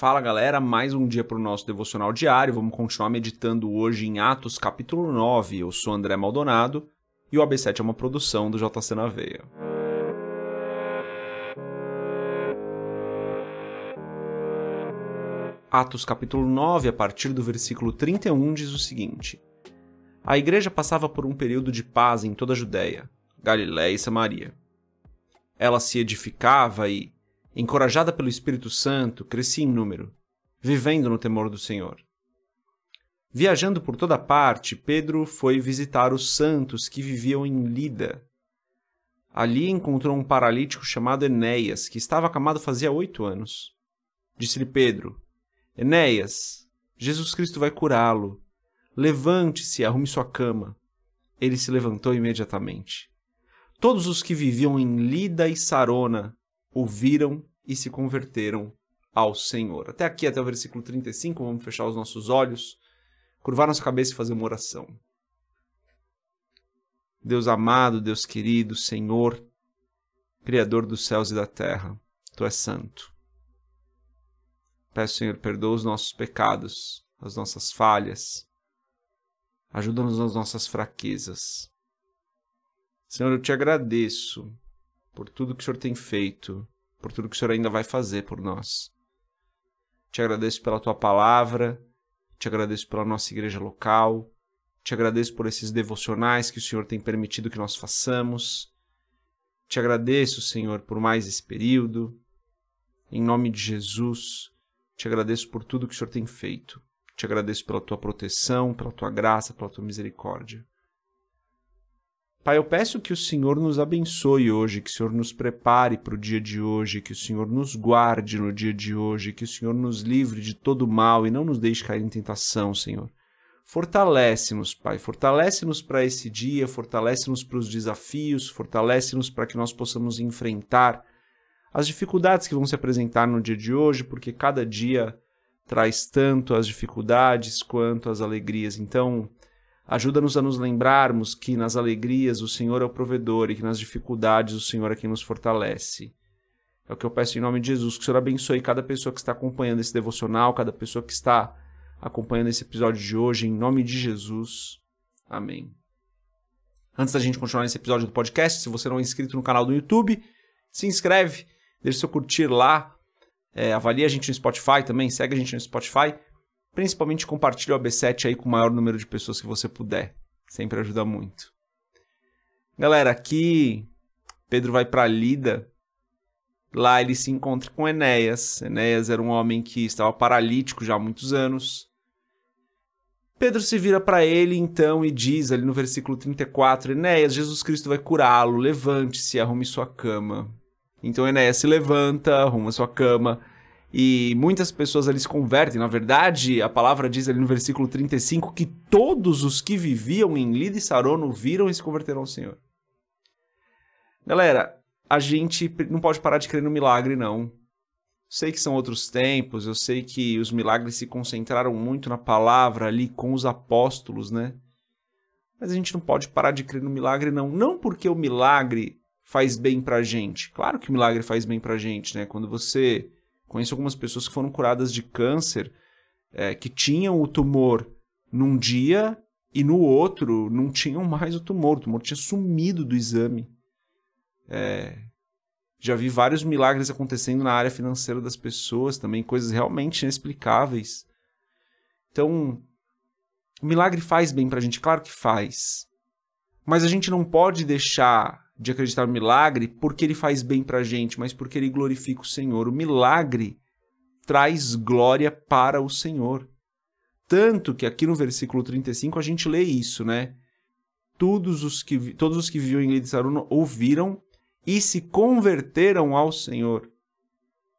Fala galera, mais um dia para o nosso devocional diário. Vamos continuar meditando hoje em Atos capítulo 9. Eu sou André Maldonado e o AB7 é uma produção do JC na Veia. Atos capítulo 9, a partir do versículo 31, diz o seguinte: A igreja passava por um período de paz em toda a Judéia, Galiléia e Samaria. Ela se edificava e, encorajada pelo Espírito Santo, crescia em número, vivendo no temor do Senhor. Viajando por toda parte, Pedro foi visitar os santos que viviam em Lida. Ali encontrou um paralítico chamado Enéas, que estava acamado fazia oito anos. Disse-lhe Pedro: Enéas, Jesus Cristo vai curá-lo. Levante-se e arrume sua cama. Ele se levantou imediatamente. Todos os que viviam em Lida e Sarona ouviram e se converteram ao Senhor. Até aqui, até o versículo 35, vamos fechar os nossos olhos, curvar nossa cabeça e fazer uma oração. Deus amado, Deus querido, Senhor, Criador dos céus e da terra, Tu és santo. Peço, Senhor, perdoa os nossos pecados, as nossas falhas. Ajuda-nos nas nossas fraquezas. Senhor, eu te agradeço por tudo que o Senhor tem feito, por tudo que o Senhor ainda vai fazer por nós. Te agradeço pela tua palavra, te agradeço pela nossa igreja local, te agradeço por esses devocionais que o Senhor tem permitido que nós façamos. Te agradeço, Senhor, por mais esse período. Em nome de Jesus, te agradeço por tudo que o Senhor tem feito. Te agradeço pela tua proteção, pela tua graça, pela tua misericórdia. Pai, eu peço que o Senhor nos abençoe hoje, que o Senhor nos prepare para o dia de hoje, que o Senhor nos guarde no dia de hoje, que o Senhor nos livre de todo mal e não nos deixe cair em tentação, Senhor. Fortalece-nos, Pai, fortalece-nos para esse dia, fortalece-nos para os desafios, fortalece-nos para que nós possamos enfrentar as dificuldades que vão se apresentar no dia de hoje, porque cada dia traz tanto as dificuldades quanto as alegrias. Então, Ajuda-nos a nos lembrarmos que nas alegrias o Senhor é o provedor e que nas dificuldades o Senhor é quem nos fortalece. É o que eu peço em nome de Jesus, que o Senhor abençoe cada pessoa que está acompanhando esse devocional, cada pessoa que está acompanhando esse episódio de hoje, em nome de Jesus. Amém. Antes da gente continuar nesse episódio do podcast, se você não é inscrito no canal do YouTube, se inscreve, deixa seu curtir lá, é, avalia a gente no Spotify também, segue a gente no Spotify. Principalmente compartilhe o AB7 aí com o maior número de pessoas que você puder. Sempre ajuda muito. Galera, aqui Pedro vai para Lida. Lá ele se encontra com Enéas. Enéas era um homem que estava paralítico já há muitos anos. Pedro se vira para ele então e diz ali no versículo 34: Enéas, Jesus Cristo vai curá-lo, levante-se, arrume sua cama. Então Enéas se levanta, arruma sua cama e muitas pessoas ali se convertem. Na verdade, a palavra diz ali no versículo 35 que todos os que viviam em Lida e Sarono viram e se converteram ao Senhor. Galera, a gente não pode parar de crer no milagre, não. Sei que são outros tempos, eu sei que os milagres se concentraram muito na palavra ali com os apóstolos, né? Mas a gente não pode parar de crer no milagre, não. Não porque o milagre faz bem pra gente. Claro que o milagre faz bem pra gente, né? Quando você Conheço algumas pessoas que foram curadas de câncer é, que tinham o tumor num dia e no outro não tinham mais o tumor. O tumor tinha sumido do exame. É, já vi vários milagres acontecendo na área financeira das pessoas também, coisas realmente inexplicáveis. Então, o milagre faz bem pra gente, claro que faz. Mas a gente não pode deixar de acreditar no milagre porque ele faz bem para a gente, mas porque ele glorifica o Senhor. O milagre traz glória para o Senhor. Tanto que aqui no versículo 35 a gente lê isso, né? Todos os que, todos os que viviam em Lei de Saruna ouviram e se converteram ao Senhor.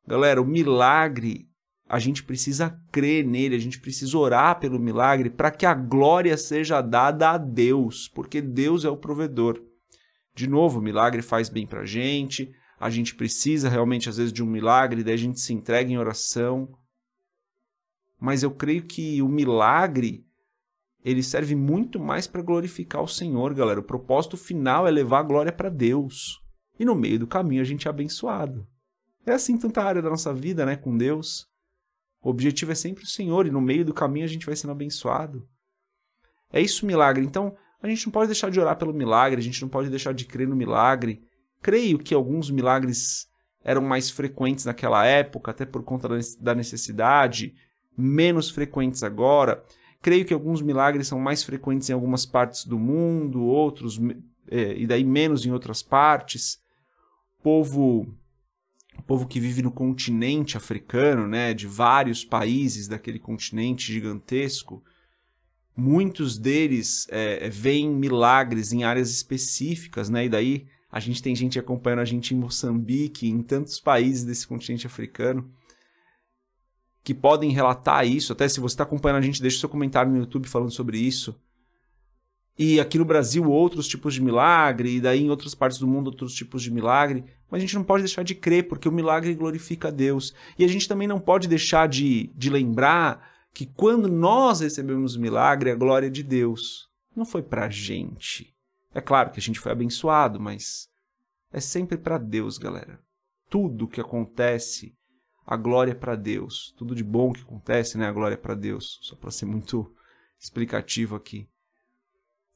Galera, o milagre, a gente precisa crer nele, a gente precisa orar pelo milagre para que a glória seja dada a Deus, porque Deus é o provedor. De novo, o milagre faz bem pra gente, a gente precisa realmente, às vezes, de um milagre, daí a gente se entrega em oração. Mas eu creio que o milagre ele serve muito mais para glorificar o Senhor, galera. O propósito final é levar a glória para Deus. E no meio do caminho a gente é abençoado. É assim tanta área da nossa vida, né, com Deus. O objetivo é sempre o Senhor e no meio do caminho a gente vai sendo abençoado. É isso o milagre. Então, a gente não pode deixar de orar pelo milagre, a gente não pode deixar de crer no milagre. Creio que alguns milagres eram mais frequentes naquela época, até por conta da necessidade, menos frequentes agora. Creio que alguns milagres são mais frequentes em algumas partes do mundo, outros é, e daí menos em outras partes. Povo, povo que vive no continente africano, né, de vários países daquele continente gigantesco, muitos deles é, veem milagres em áreas específicas, né, e daí a gente tem gente acompanhando a gente em Moçambique, em tantos países desse continente africano, que podem relatar isso. Até se você está acompanhando a gente, deixa seu comentário no YouTube falando sobre isso. E aqui no Brasil, outros tipos de milagre, e daí em outras partes do mundo, outros tipos de milagre. Mas a gente não pode deixar de crer, porque o milagre glorifica a Deus. E a gente também não pode deixar de, de lembrar que quando nós recebemos o milagre, a glória de Deus. Não foi para a gente. É claro que a gente foi abençoado, mas é sempre para Deus, galera. Tudo que acontece, a glória é para Deus. Tudo de bom que acontece, né? A glória é para Deus. Só para ser muito explicativo aqui.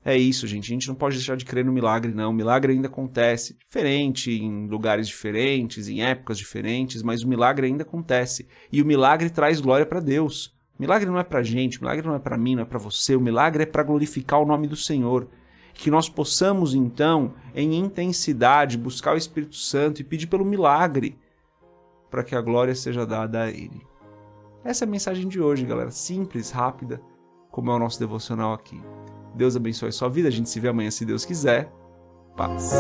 É isso, gente. A gente não pode deixar de crer no milagre, não. O milagre ainda acontece. Diferente, em lugares diferentes, em épocas diferentes, mas o milagre ainda acontece. E o milagre traz glória para Deus. Milagre não é para gente, milagre não é para mim, não é para você. O milagre é para glorificar o nome do Senhor que nós possamos então, em intensidade, buscar o Espírito Santo e pedir pelo milagre para que a glória seja dada a Ele. Essa é a mensagem de hoje, galera. Simples, rápida, como é o nosso devocional aqui. Deus abençoe a sua vida. A gente se vê amanhã, se Deus quiser. Paz.